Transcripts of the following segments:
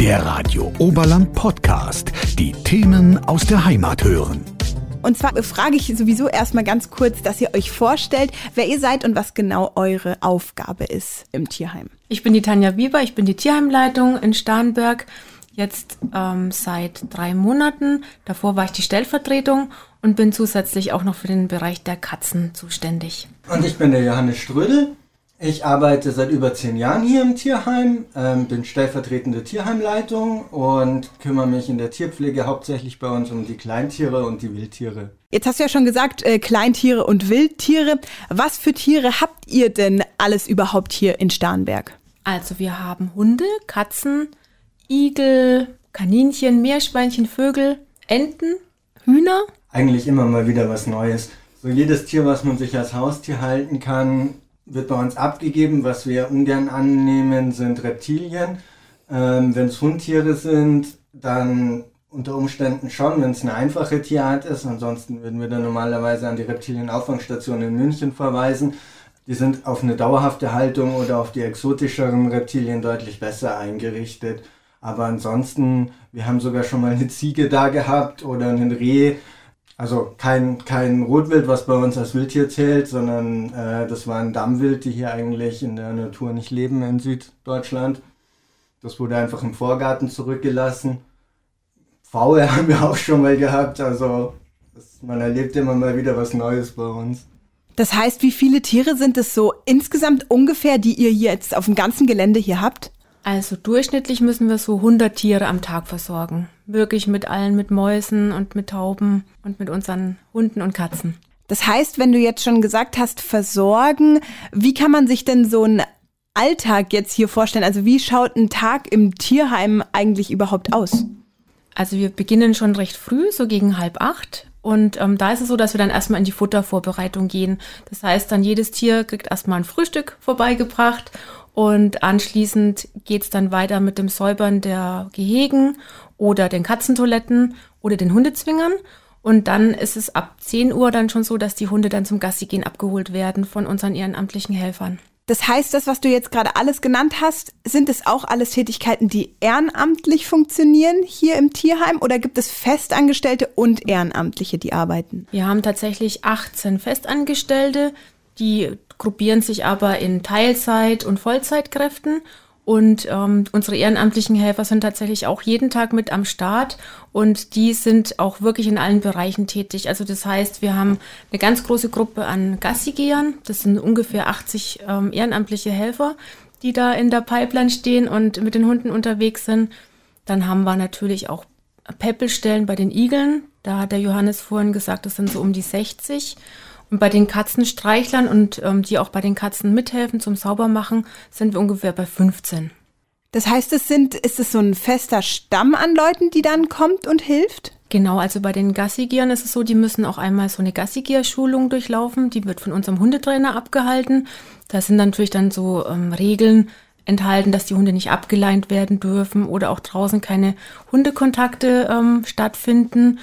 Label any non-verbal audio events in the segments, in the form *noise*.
Der Radio Oberland Podcast. Die Themen aus der Heimat hören. Und zwar frage ich sowieso erstmal ganz kurz, dass ihr euch vorstellt, wer ihr seid und was genau eure Aufgabe ist im Tierheim. Ich bin die Tanja Bieber, ich bin die Tierheimleitung in Starnberg. Jetzt ähm, seit drei Monaten. Davor war ich die Stellvertretung und bin zusätzlich auch noch für den Bereich der Katzen zuständig. Und ich bin der Johannes Strödel. Ich arbeite seit über zehn Jahren hier im Tierheim, ähm, bin stellvertretende Tierheimleitung und kümmere mich in der Tierpflege hauptsächlich bei uns um die Kleintiere und die Wildtiere. Jetzt hast du ja schon gesagt, äh, Kleintiere und Wildtiere. Was für Tiere habt ihr denn alles überhaupt hier in Starnberg? Also wir haben Hunde, Katzen, Igel, Kaninchen, Meerschweinchen, Vögel, Enten, Hühner. Eigentlich immer mal wieder was Neues. So jedes Tier, was man sich als Haustier halten kann, wird bei uns abgegeben. Was wir ungern annehmen, sind Reptilien. Ähm, wenn es Hundtiere sind, dann unter Umständen schon, wenn es eine einfache Tierart ist. Ansonsten würden wir dann normalerweise an die Reptilienauffangstation in München verweisen. Die sind auf eine dauerhafte Haltung oder auf die exotischeren Reptilien deutlich besser eingerichtet. Aber ansonsten, wir haben sogar schon mal eine Ziege da gehabt oder einen Reh. Also kein, kein Rotwild, was bei uns als Wildtier zählt, sondern äh, das waren Dammwild, die hier eigentlich in der Natur nicht leben in Süddeutschland. Das wurde einfach im Vorgarten zurückgelassen. Pfaue *laughs* haben wir auch schon mal gehabt, also das, man erlebt immer mal wieder was Neues bei uns. Das heißt, wie viele Tiere sind es so insgesamt ungefähr, die ihr jetzt auf dem ganzen Gelände hier habt? Also durchschnittlich müssen wir so 100 Tiere am Tag versorgen. Wirklich mit allen, mit Mäusen und mit Tauben und mit unseren Hunden und Katzen. Das heißt, wenn du jetzt schon gesagt hast, versorgen, wie kann man sich denn so einen Alltag jetzt hier vorstellen? Also wie schaut ein Tag im Tierheim eigentlich überhaupt aus? Also wir beginnen schon recht früh, so gegen halb acht. Und ähm, da ist es so, dass wir dann erstmal in die Futtervorbereitung gehen. Das heißt, dann jedes Tier kriegt erstmal ein Frühstück vorbeigebracht und anschließend geht es dann weiter mit dem Säubern der Gehegen oder den Katzentoiletten oder den Hundezwingern. Und dann ist es ab 10 Uhr dann schon so, dass die Hunde dann zum Gassi gehen abgeholt werden von unseren ehrenamtlichen Helfern. Das heißt, das, was du jetzt gerade alles genannt hast, sind es auch alles Tätigkeiten, die ehrenamtlich funktionieren hier im Tierheim oder gibt es Festangestellte und Ehrenamtliche, die arbeiten? Wir haben tatsächlich 18 Festangestellte, die gruppieren sich aber in Teilzeit- und Vollzeitkräften. Und ähm, unsere ehrenamtlichen Helfer sind tatsächlich auch jeden Tag mit am Start und die sind auch wirklich in allen Bereichen tätig. Also das heißt, wir haben eine ganz große Gruppe an Gassigehern. Das sind ungefähr 80 ähm, ehrenamtliche Helfer, die da in der Pipeline stehen und mit den Hunden unterwegs sind. Dann haben wir natürlich auch Peppelstellen bei den Igeln. Da hat der Johannes vorhin gesagt, das sind so um die 60. Und bei den Katzenstreichlern und ähm, die auch bei den Katzen mithelfen zum Saubermachen, sind wir ungefähr bei 15. Das heißt, es sind, ist es so ein fester Stamm an Leuten, die dann kommt und hilft? Genau, also bei den Gassigieren ist es so, die müssen auch einmal so eine Gassigier-Schulung durchlaufen. Die wird von unserem Hundetrainer abgehalten. Da sind natürlich dann so ähm, Regeln enthalten, dass die Hunde nicht abgeleint werden dürfen oder auch draußen keine Hundekontakte ähm, stattfinden.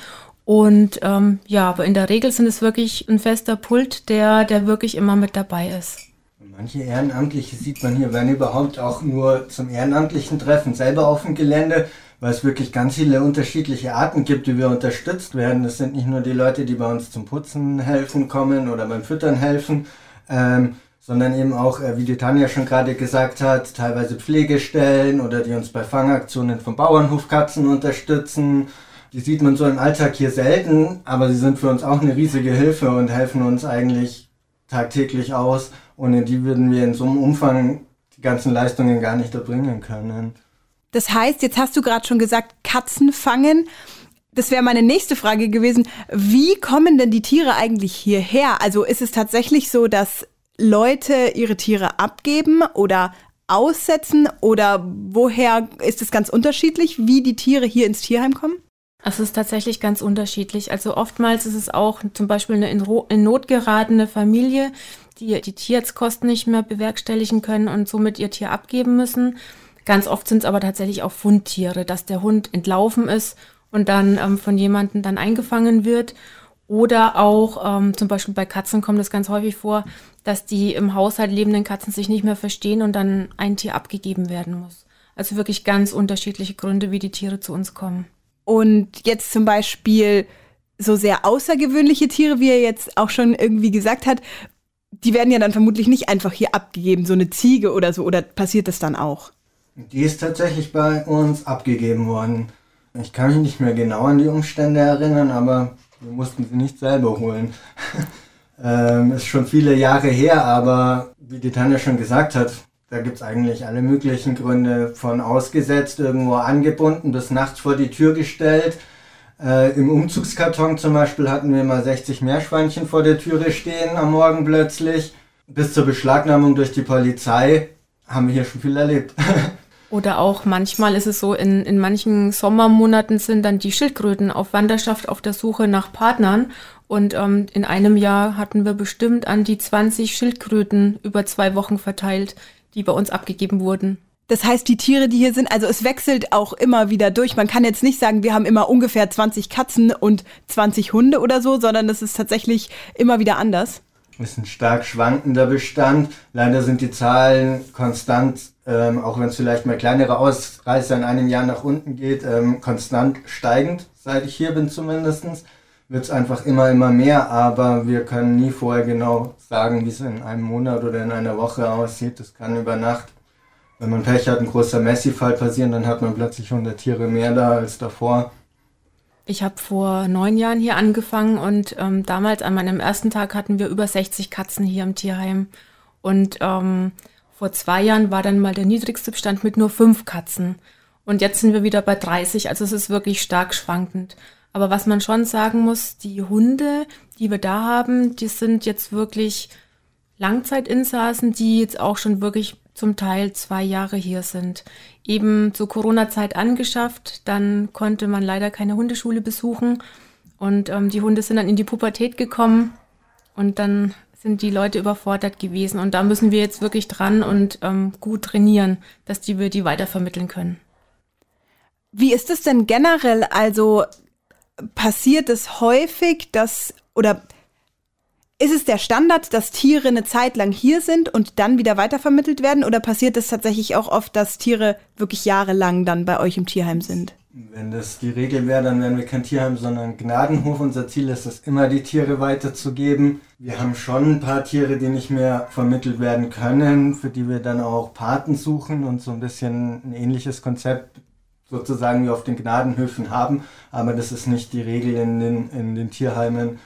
Und ähm, ja, aber in der Regel sind es wirklich ein fester Pult, der, der wirklich immer mit dabei ist. Manche Ehrenamtliche sieht man hier, wenn überhaupt auch nur zum ehrenamtlichen Treffen selber auf dem Gelände, weil es wirklich ganz viele unterschiedliche Arten gibt, wie wir unterstützt werden. Das sind nicht nur die Leute, die bei uns zum Putzen helfen kommen oder beim Füttern helfen, ähm, sondern eben auch, äh, wie die Tanja schon gerade gesagt hat, teilweise Pflegestellen oder die uns bei Fangaktionen von Bauernhofkatzen unterstützen die sieht man so im Alltag hier selten, aber sie sind für uns auch eine riesige Hilfe und helfen uns eigentlich tagtäglich aus. Ohne die würden wir in so einem Umfang die ganzen Leistungen gar nicht erbringen können. Das heißt, jetzt hast du gerade schon gesagt, Katzen fangen. Das wäre meine nächste Frage gewesen. Wie kommen denn die Tiere eigentlich hierher? Also ist es tatsächlich so, dass Leute ihre Tiere abgeben oder aussetzen oder woher ist es ganz unterschiedlich, wie die Tiere hier ins Tierheim kommen? Es ist tatsächlich ganz unterschiedlich. Also oftmals ist es auch zum Beispiel eine in, Not geratene Familie, die die Tierarztkosten nicht mehr bewerkstelligen können und somit ihr Tier abgeben müssen. Ganz oft sind es aber tatsächlich auch Fundtiere, dass der Hund entlaufen ist und dann ähm, von jemandem dann eingefangen wird. Oder auch ähm, zum Beispiel bei Katzen kommt es ganz häufig vor, dass die im Haushalt lebenden Katzen sich nicht mehr verstehen und dann ein Tier abgegeben werden muss. Also wirklich ganz unterschiedliche Gründe, wie die Tiere zu uns kommen. Und jetzt zum Beispiel so sehr außergewöhnliche Tiere, wie er jetzt auch schon irgendwie gesagt hat, die werden ja dann vermutlich nicht einfach hier abgegeben, so eine Ziege oder so, oder passiert das dann auch? Die ist tatsächlich bei uns abgegeben worden. Ich kann mich nicht mehr genau an die Umstände erinnern, aber wir mussten sie nicht selber holen. *laughs* ähm, ist schon viele Jahre her, aber wie die Tanja schon gesagt hat, da gibt es eigentlich alle möglichen Gründe, von ausgesetzt, irgendwo angebunden, bis nachts vor die Tür gestellt. Äh, Im Umzugskarton zum Beispiel hatten wir mal 60 Meerschweinchen vor der Türe stehen am Morgen plötzlich. Bis zur Beschlagnahmung durch die Polizei haben wir hier schon viel erlebt. *laughs* Oder auch manchmal ist es so, in, in manchen Sommermonaten sind dann die Schildkröten auf Wanderschaft auf der Suche nach Partnern. Und ähm, in einem Jahr hatten wir bestimmt an die 20 Schildkröten über zwei Wochen verteilt, die bei uns abgegeben wurden. Das heißt, die Tiere, die hier sind, also es wechselt auch immer wieder durch. Man kann jetzt nicht sagen, wir haben immer ungefähr 20 Katzen und 20 Hunde oder so, sondern es ist tatsächlich immer wieder anders. Es ist ein stark schwankender Bestand. Leider sind die Zahlen konstant, ähm, auch wenn es vielleicht mal kleinere Ausreißer in einem Jahr nach unten geht, ähm, konstant steigend, seit ich hier bin zumindestens wird es einfach immer, immer mehr, aber wir können nie vorher genau sagen, wie es in einem Monat oder in einer Woche aussieht. Das kann über Nacht wenn man Pech hat, ein großer Messi-Fall passieren, dann hat man plötzlich 100 Tiere mehr da als davor. Ich habe vor neun Jahren hier angefangen und ähm, damals an meinem ersten Tag hatten wir über 60 Katzen hier im Tierheim. Und ähm, vor zwei Jahren war dann mal der niedrigste Bestand mit nur fünf Katzen. Und jetzt sind wir wieder bei 30, also es ist wirklich stark schwankend. Aber was man schon sagen muss, die Hunde, die wir da haben, die sind jetzt wirklich Langzeitinsassen, die jetzt auch schon wirklich zum Teil zwei Jahre hier sind. Eben zur Corona-Zeit angeschafft, dann konnte man leider keine Hundeschule besuchen und ähm, die Hunde sind dann in die Pubertät gekommen und dann sind die Leute überfordert gewesen und da müssen wir jetzt wirklich dran und ähm, gut trainieren, dass die wir die weitervermitteln können. Wie ist es denn generell? Also passiert es häufig, dass oder ist es der Standard, dass Tiere eine Zeit lang hier sind und dann wieder weitervermittelt werden? Oder passiert es tatsächlich auch oft, dass Tiere wirklich jahrelang dann bei euch im Tierheim sind? Wenn das die Regel wäre, dann wären wir kein Tierheim, sondern Gnadenhof. Unser Ziel ist es, immer die Tiere weiterzugeben. Wir haben schon ein paar Tiere, die nicht mehr vermittelt werden können, für die wir dann auch Paten suchen und so ein bisschen ein ähnliches Konzept sozusagen wie auf den Gnadenhöfen haben. Aber das ist nicht die Regel in den, in den Tierheimen.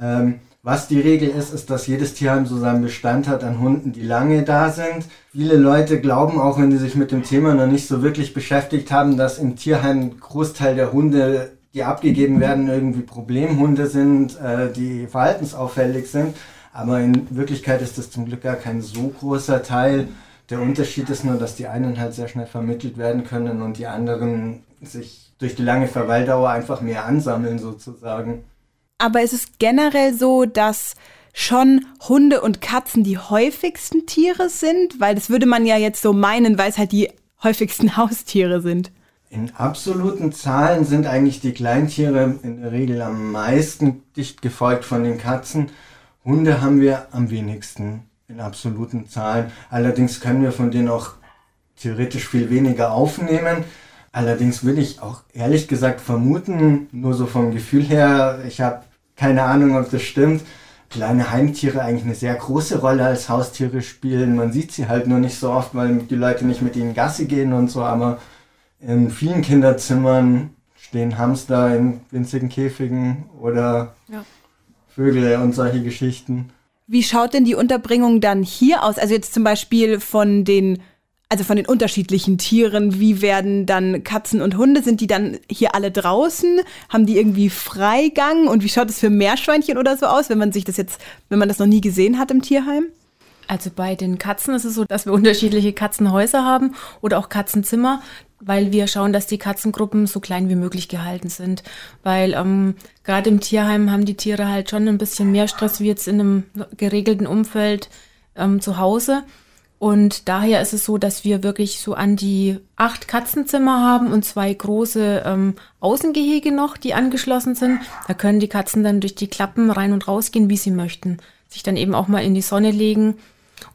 Ähm, was die Regel ist, ist, dass jedes Tierheim so seinen Bestand hat an Hunden, die lange da sind. Viele Leute glauben, auch wenn sie sich mit dem Thema noch nicht so wirklich beschäftigt haben, dass im Tierheim ein Großteil der Hunde, die abgegeben werden, irgendwie Problemhunde sind, äh, die verhaltensauffällig sind. Aber in Wirklichkeit ist das zum Glück gar kein so großer Teil. Der Unterschied ist nur, dass die einen halt sehr schnell vermittelt werden können und die anderen sich durch die lange Verweildauer einfach mehr ansammeln sozusagen. Aber ist es generell so, dass schon Hunde und Katzen die häufigsten Tiere sind? Weil das würde man ja jetzt so meinen, weil es halt die häufigsten *laughs* Haustiere sind. In absoluten Zahlen sind eigentlich die Kleintiere in der Regel am meisten dicht gefolgt von den Katzen. Hunde haben wir am wenigsten in absoluten Zahlen. Allerdings können wir von denen auch theoretisch viel weniger aufnehmen. Allerdings will ich auch ehrlich gesagt vermuten, nur so vom Gefühl her, ich habe keine Ahnung, ob das stimmt, kleine Heimtiere eigentlich eine sehr große Rolle als Haustiere spielen. Man sieht sie halt nur nicht so oft, weil die Leute nicht mit ihnen Gassi gehen und so, aber in vielen Kinderzimmern stehen Hamster in winzigen Käfigen oder ja. Vögel und solche Geschichten. Wie schaut denn die Unterbringung dann hier aus? Also jetzt zum Beispiel von den also von den unterschiedlichen Tieren, wie werden dann Katzen und Hunde, sind die dann hier alle draußen? Haben die irgendwie Freigang? Und wie schaut es für Meerschweinchen oder so aus, wenn man sich das jetzt, wenn man das noch nie gesehen hat im Tierheim? Also bei den Katzen ist es so, dass wir unterschiedliche Katzenhäuser haben oder auch Katzenzimmer, weil wir schauen, dass die Katzengruppen so klein wie möglich gehalten sind. Weil ähm, gerade im Tierheim haben die Tiere halt schon ein bisschen mehr Stress wie jetzt in einem geregelten Umfeld ähm, zu Hause. Und daher ist es so, dass wir wirklich so an die acht Katzenzimmer haben und zwei große ähm, Außengehege noch, die angeschlossen sind. Da können die Katzen dann durch die Klappen rein und raus gehen, wie sie möchten. Sich dann eben auch mal in die Sonne legen.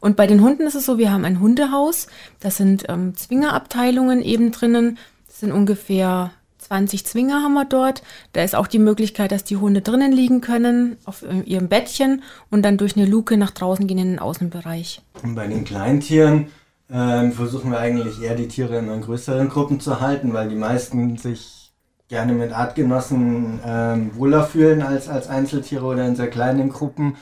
Und bei den Hunden ist es so, wir haben ein Hundehaus, da sind ähm, Zwingerabteilungen eben drinnen, das sind ungefähr 20 Zwinger haben wir dort. Da ist auch die Möglichkeit, dass die Hunde drinnen liegen können, auf ihrem Bettchen und dann durch eine Luke nach draußen gehen in den Außenbereich. Und bei den Kleintieren ähm, versuchen wir eigentlich eher die Tiere in größeren Gruppen zu halten, weil die meisten sich gerne mit Artgenossen ähm, wohler fühlen als, als Einzeltiere oder in sehr kleinen Gruppen.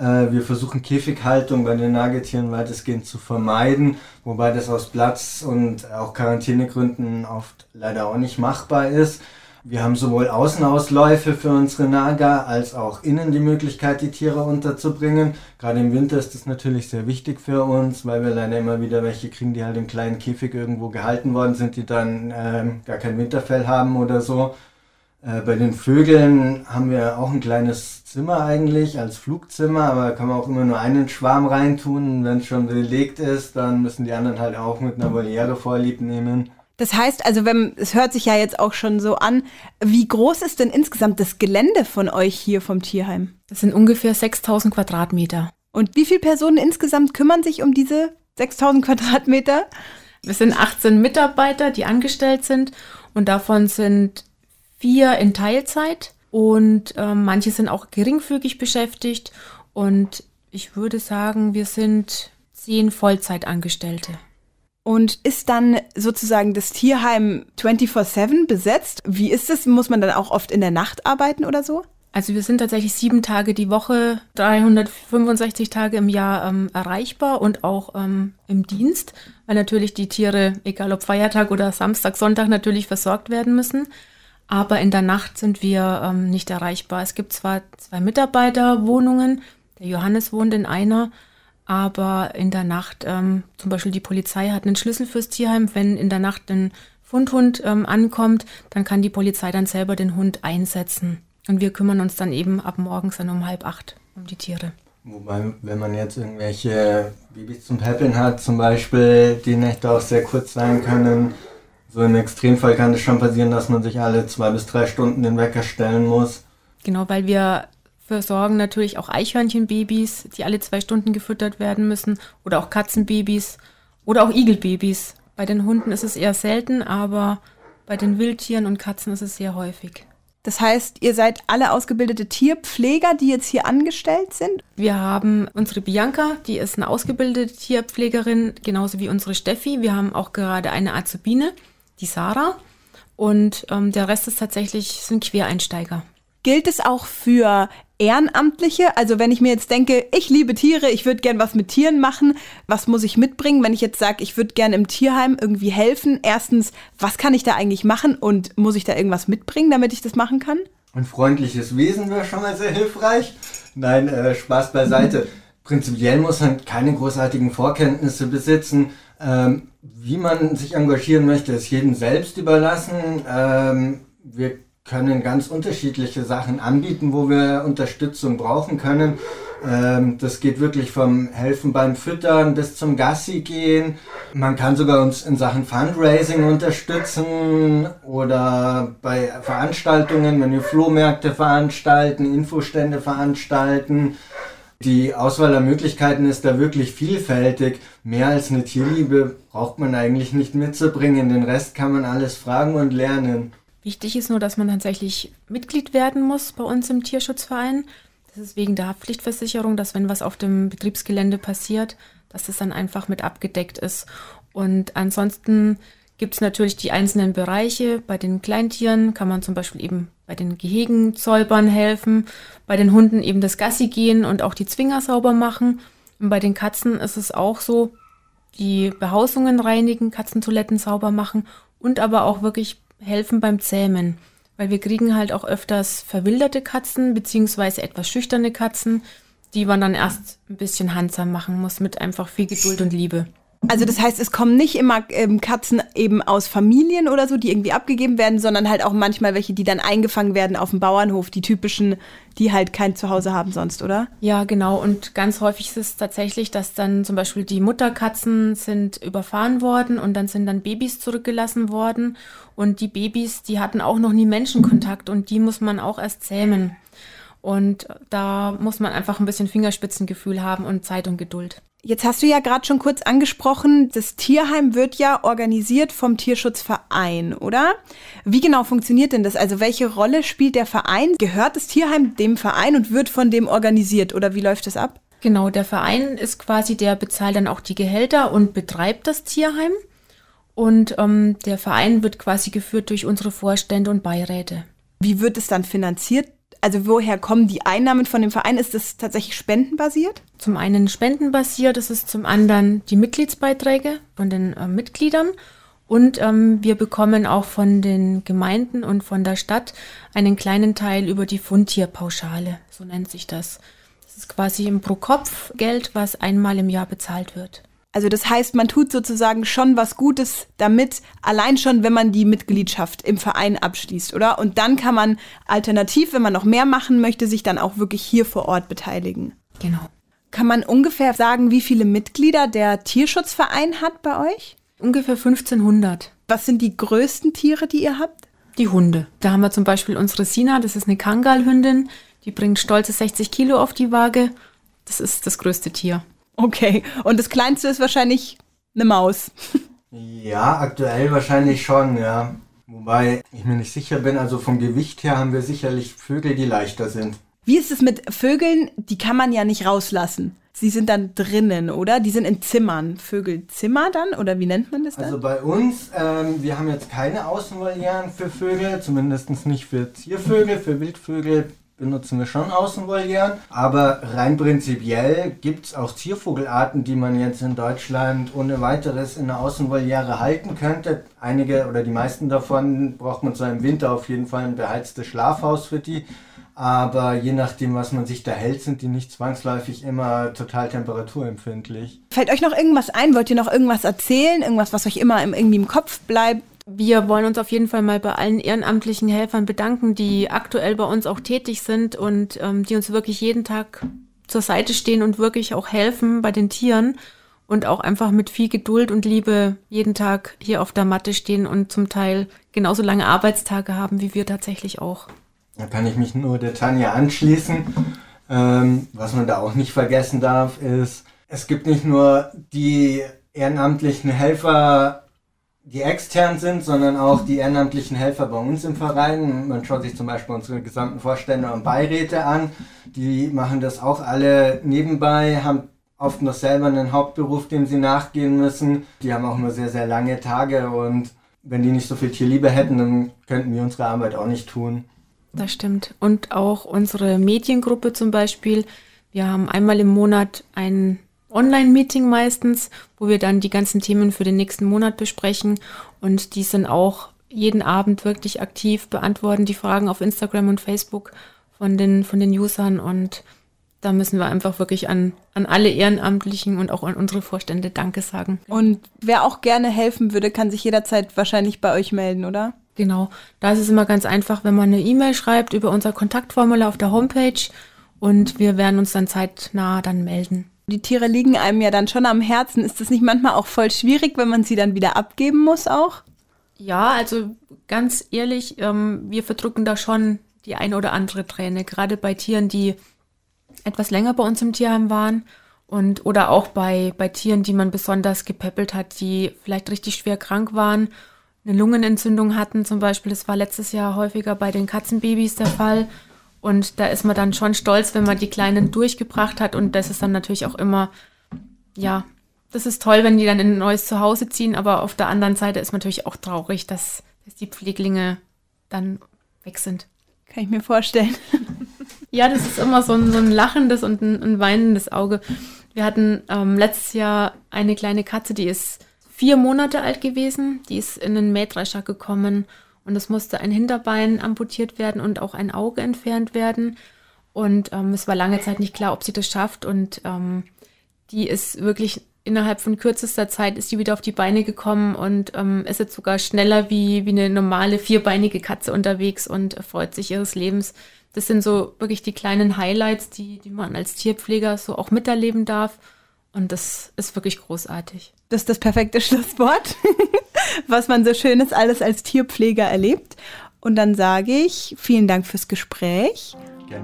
Äh, wir versuchen Käfighaltung bei den Nagetieren weitestgehend zu vermeiden, wobei das aus Platz- und auch Quarantänegründen oft leider auch nicht machbar ist. Wir haben sowohl Außenausläufe für unsere Nager als auch innen die Möglichkeit, die Tiere unterzubringen. Gerade im Winter ist das natürlich sehr wichtig für uns, weil wir leider immer wieder welche kriegen, die halt im kleinen Käfig irgendwo gehalten worden sind, die dann ähm, gar kein Winterfell haben oder so. Äh, bei den Vögeln haben wir auch ein kleines Zimmer eigentlich als Flugzimmer, aber da kann man auch immer nur einen Schwarm reintun. Wenn es schon belegt ist, dann müssen die anderen halt auch mit einer Voliere vorlieb nehmen. Das heißt also, wenn, es hört sich ja jetzt auch schon so an, wie groß ist denn insgesamt das Gelände von euch hier vom Tierheim? Das sind ungefähr 6000 Quadratmeter. Und wie viele Personen insgesamt kümmern sich um diese 6000 Quadratmeter? Wir sind 18 Mitarbeiter, die angestellt sind und davon sind vier in Teilzeit und äh, manche sind auch geringfügig beschäftigt und ich würde sagen, wir sind zehn Vollzeitangestellte. Und ist dann sozusagen das Tierheim 24-7 besetzt? Wie ist es? Muss man dann auch oft in der Nacht arbeiten oder so? Also wir sind tatsächlich sieben Tage die Woche, 365 Tage im Jahr ähm, erreichbar und auch ähm, im Dienst, weil natürlich die Tiere, egal ob Feiertag oder Samstag, Sonntag, natürlich versorgt werden müssen. Aber in der Nacht sind wir ähm, nicht erreichbar. Es gibt zwar zwei Mitarbeiterwohnungen, der Johannes wohnt in einer, aber in der Nacht, ähm, zum Beispiel die Polizei hat einen Schlüssel fürs Tierheim. Wenn in der Nacht ein Fundhund ähm, ankommt, dann kann die Polizei dann selber den Hund einsetzen. Und wir kümmern uns dann eben ab morgens dann um halb acht um die Tiere. Wobei, wenn man jetzt irgendwelche Babys zum Päppeln hat, zum Beispiel, die Nächte auch sehr kurz sein können, so im Extremfall kann es schon passieren, dass man sich alle zwei bis drei Stunden den Wecker stellen muss. Genau, weil wir versorgen natürlich auch Eichhörnchenbabys, die alle zwei Stunden gefüttert werden müssen, oder auch Katzenbabys oder auch Igelbabys. Bei den Hunden ist es eher selten, aber bei den Wildtieren und Katzen ist es sehr häufig. Das heißt, ihr seid alle ausgebildete Tierpfleger, die jetzt hier angestellt sind? Wir haben unsere Bianca, die ist eine ausgebildete Tierpflegerin, genauso wie unsere Steffi. Wir haben auch gerade eine Azubine, die Sarah. Und ähm, der Rest ist tatsächlich, sind Quereinsteiger. Gilt es auch für Ehrenamtliche? Also wenn ich mir jetzt denke, ich liebe Tiere, ich würde gern was mit Tieren machen, was muss ich mitbringen? Wenn ich jetzt sage, ich würde gern im Tierheim irgendwie helfen, erstens, was kann ich da eigentlich machen und muss ich da irgendwas mitbringen, damit ich das machen kann? Ein freundliches Wesen wäre schon mal sehr hilfreich. Nein, äh, Spaß beiseite. Prinzipiell muss man keine großartigen Vorkenntnisse besitzen. Ähm, wie man sich engagieren möchte, ist jedem selbst überlassen. Ähm, wir können ganz unterschiedliche Sachen anbieten, wo wir Unterstützung brauchen können. Ähm, das geht wirklich vom Helfen beim Füttern bis zum Gassi gehen. Man kann sogar uns in Sachen Fundraising unterstützen oder bei Veranstaltungen, wenn wir Flohmärkte veranstalten, Infostände veranstalten. Die Auswahl der Möglichkeiten ist da wirklich vielfältig. Mehr als eine Tierliebe braucht man eigentlich nicht mitzubringen. Den Rest kann man alles fragen und lernen. Wichtig ist nur, dass man tatsächlich Mitglied werden muss bei uns im Tierschutzverein. Das ist wegen der Haftpflichtversicherung, dass wenn was auf dem Betriebsgelände passiert, dass das dann einfach mit abgedeckt ist. Und ansonsten gibt es natürlich die einzelnen Bereiche. Bei den Kleintieren kann man zum Beispiel eben bei den Gehegensäubern helfen, bei den Hunden eben das Gassi gehen und auch die Zwinger sauber machen. Und bei den Katzen ist es auch so, die Behausungen reinigen, Katzentoiletten sauber machen und aber auch wirklich helfen beim Zähmen. Weil wir kriegen halt auch öfters verwilderte Katzen, beziehungsweise etwas schüchterne Katzen, die man dann erst ein bisschen handsam machen muss, mit einfach viel Geduld und Liebe. Also das heißt, es kommen nicht immer ähm, Katzen eben aus Familien oder so, die irgendwie abgegeben werden, sondern halt auch manchmal welche, die dann eingefangen werden auf dem Bauernhof, die typischen, die halt kein Zuhause haben sonst, oder? Ja, genau. Und ganz häufig ist es tatsächlich, dass dann zum Beispiel die Mutterkatzen sind überfahren worden und dann sind dann Babys zurückgelassen worden. Und die Babys, die hatten auch noch nie Menschenkontakt und die muss man auch erst zähmen. Und da muss man einfach ein bisschen Fingerspitzengefühl haben und Zeit und Geduld. Jetzt hast du ja gerade schon kurz angesprochen, das Tierheim wird ja organisiert vom Tierschutzverein, oder? Wie genau funktioniert denn das? Also welche Rolle spielt der Verein? Gehört das Tierheim dem Verein und wird von dem organisiert oder wie läuft das ab? Genau, der Verein ist quasi der bezahlt dann auch die Gehälter und betreibt das Tierheim. Und ähm, der Verein wird quasi geführt durch unsere Vorstände und Beiräte. Wie wird es dann finanziert? Also woher kommen die Einnahmen von dem Verein? Ist das tatsächlich spendenbasiert? Zum einen spendenbasiert, das ist zum anderen die Mitgliedsbeiträge von den äh, Mitgliedern. Und ähm, wir bekommen auch von den Gemeinden und von der Stadt einen kleinen Teil über die Fundtierpauschale, so nennt sich das. Das ist quasi ein Pro-Kopf-Geld, was einmal im Jahr bezahlt wird. Also das heißt, man tut sozusagen schon was Gutes damit, allein schon, wenn man die Mitgliedschaft im Verein abschließt, oder? Und dann kann man alternativ, wenn man noch mehr machen möchte, sich dann auch wirklich hier vor Ort beteiligen. Genau. Kann man ungefähr sagen, wie viele Mitglieder der Tierschutzverein hat bei euch? Ungefähr 1500. Was sind die größten Tiere, die ihr habt? Die Hunde. Da haben wir zum Beispiel unsere Sina, das ist eine Kangalhündin, die bringt stolze 60 Kilo auf die Waage. Das ist das größte Tier. Okay. Und das kleinste ist wahrscheinlich eine Maus. Ja, aktuell wahrscheinlich schon, ja. Wobei ich mir nicht sicher bin, also vom Gewicht her haben wir sicherlich Vögel, die leichter sind. Wie ist es mit Vögeln? Die kann man ja nicht rauslassen. Sie sind dann drinnen, oder? Die sind in Zimmern. Vögelzimmer dann? Oder wie nennt man das dann? Also bei uns, ähm, wir haben jetzt keine Außenvolieren für Vögel, zumindest nicht für Ziervögel. Für Wildvögel benutzen wir schon Außenvolieren. Aber rein prinzipiell gibt es auch Ziervogelarten, die man jetzt in Deutschland ohne weiteres in einer Außenvoliere halten könnte. Einige oder die meisten davon braucht man zwar im Winter auf jeden Fall ein beheiztes Schlafhaus für die. Aber je nachdem, was man sich da hält, sind die nicht zwangsläufig immer total temperaturempfindlich. Fällt euch noch irgendwas ein? Wollt ihr noch irgendwas erzählen? Irgendwas, was euch immer irgendwie im Kopf bleibt? Wir wollen uns auf jeden Fall mal bei allen ehrenamtlichen Helfern bedanken, die aktuell bei uns auch tätig sind und ähm, die uns wirklich jeden Tag zur Seite stehen und wirklich auch helfen bei den Tieren und auch einfach mit viel Geduld und Liebe jeden Tag hier auf der Matte stehen und zum Teil genauso lange Arbeitstage haben wie wir tatsächlich auch. Da kann ich mich nur der Tanja anschließen. Ähm, was man da auch nicht vergessen darf, ist, es gibt nicht nur die ehrenamtlichen Helfer die extern sind, sondern auch die ehrenamtlichen Helfer bei uns im Verein. Man schaut sich zum Beispiel unsere gesamten Vorstände und Beiräte an. Die machen das auch alle nebenbei, haben oft noch selber einen Hauptberuf, dem sie nachgehen müssen. Die haben auch nur sehr, sehr lange Tage und wenn die nicht so viel Tierliebe hätten, dann könnten wir unsere Arbeit auch nicht tun. Das stimmt. Und auch unsere Mediengruppe zum Beispiel. Wir haben einmal im Monat ein Online-Meeting meistens, wo wir dann die ganzen Themen für den nächsten Monat besprechen. Und die sind auch jeden Abend wirklich aktiv, beantworten die Fragen auf Instagram und Facebook von den, von den Usern. Und da müssen wir einfach wirklich an, an alle Ehrenamtlichen und auch an unsere Vorstände Danke sagen. Und wer auch gerne helfen würde, kann sich jederzeit wahrscheinlich bei euch melden, oder? Genau. Da ist es immer ganz einfach, wenn man eine E-Mail schreibt über unser Kontaktformular auf der Homepage und wir werden uns dann zeitnah dann melden. Die Tiere liegen einem ja dann schon am Herzen. Ist das nicht manchmal auch voll schwierig, wenn man sie dann wieder abgeben muss auch? Ja, also ganz ehrlich, ähm, wir verdrücken da schon die eine oder andere Träne, gerade bei Tieren, die etwas länger bei uns im Tierheim waren und oder auch bei, bei Tieren, die man besonders gepäppelt hat, die vielleicht richtig schwer krank waren, eine Lungenentzündung hatten zum Beispiel. Das war letztes Jahr häufiger bei den Katzenbabys der Fall. Und da ist man dann schon stolz, wenn man die Kleinen durchgebracht hat. Und das ist dann natürlich auch immer, ja, das ist toll, wenn die dann in ein neues Zuhause ziehen. Aber auf der anderen Seite ist man natürlich auch traurig, dass, dass die Pfleglinge dann weg sind. Kann ich mir vorstellen. *laughs* ja, das ist immer so ein, so ein lachendes und ein, ein weinendes Auge. Wir hatten ähm, letztes Jahr eine kleine Katze, die ist vier Monate alt gewesen. Die ist in einen Mähdrescher gekommen und es musste ein Hinterbein amputiert werden und auch ein Auge entfernt werden. Und ähm, es war lange Zeit nicht klar, ob sie das schafft. Und ähm, die ist wirklich innerhalb von kürzester Zeit ist die wieder auf die Beine gekommen und ähm, ist jetzt sogar schneller wie, wie eine normale vierbeinige Katze unterwegs und erfreut sich ihres Lebens. Das sind so wirklich die kleinen Highlights, die, die man als Tierpfleger so auch miterleben darf. Und das ist wirklich großartig. Das ist das perfekte Schlusswort, *laughs* was man so Schönes alles als Tierpfleger erlebt. Und dann sage ich vielen Dank fürs Gespräch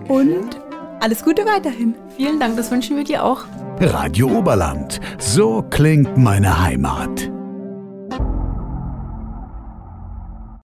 und Alles Gute weiterhin. Vielen Dank, das wünschen wir dir auch. Radio Oberland. So klingt meine Heimat.